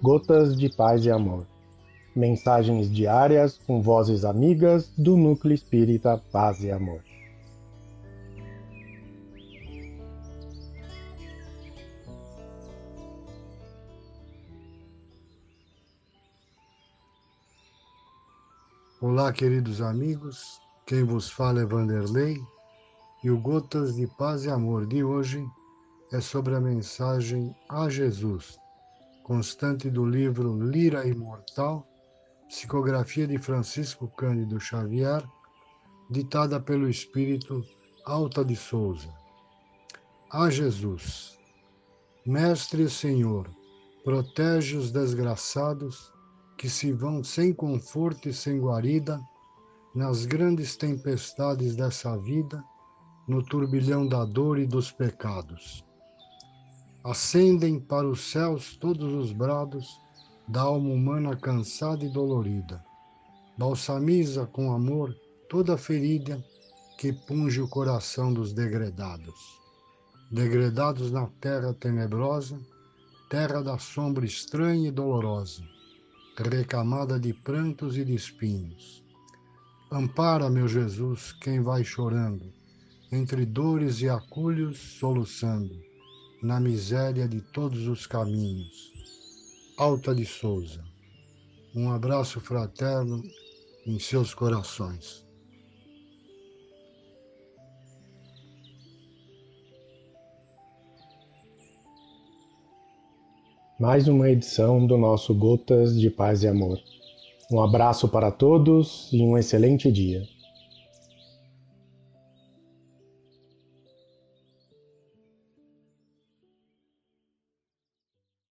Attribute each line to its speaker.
Speaker 1: Gotas de Paz e Amor. Mensagens diárias com vozes amigas do Núcleo Espírita Paz e Amor.
Speaker 2: Olá, queridos amigos. Quem vos fala é Vanderlei e o Gotas de Paz e Amor de hoje é sobre a mensagem a Jesus, constante do livro Lira Imortal, psicografia de Francisco Cândido Xavier, ditada pelo Espírito Alta de Souza. A Jesus, Mestre e Senhor, protege os desgraçados que se vão sem conforto e sem guarida nas grandes tempestades dessa vida, no turbilhão da dor e dos pecados. Ascendem para os céus todos os brados da alma humana cansada e dolorida. Balsamiza com amor toda ferida que punge o coração dos degredados. Degredados na terra tenebrosa, terra da sombra estranha e dolorosa, recamada de prantos e de espinhos. Ampara, meu Jesus, quem vai chorando, entre dores e aculhos soluçando na miséria de todos os caminhos. Alta de Souza. Um abraço fraterno em seus corações.
Speaker 1: Mais uma edição do nosso Gotas de Paz e Amor. Um abraço para todos e um excelente dia.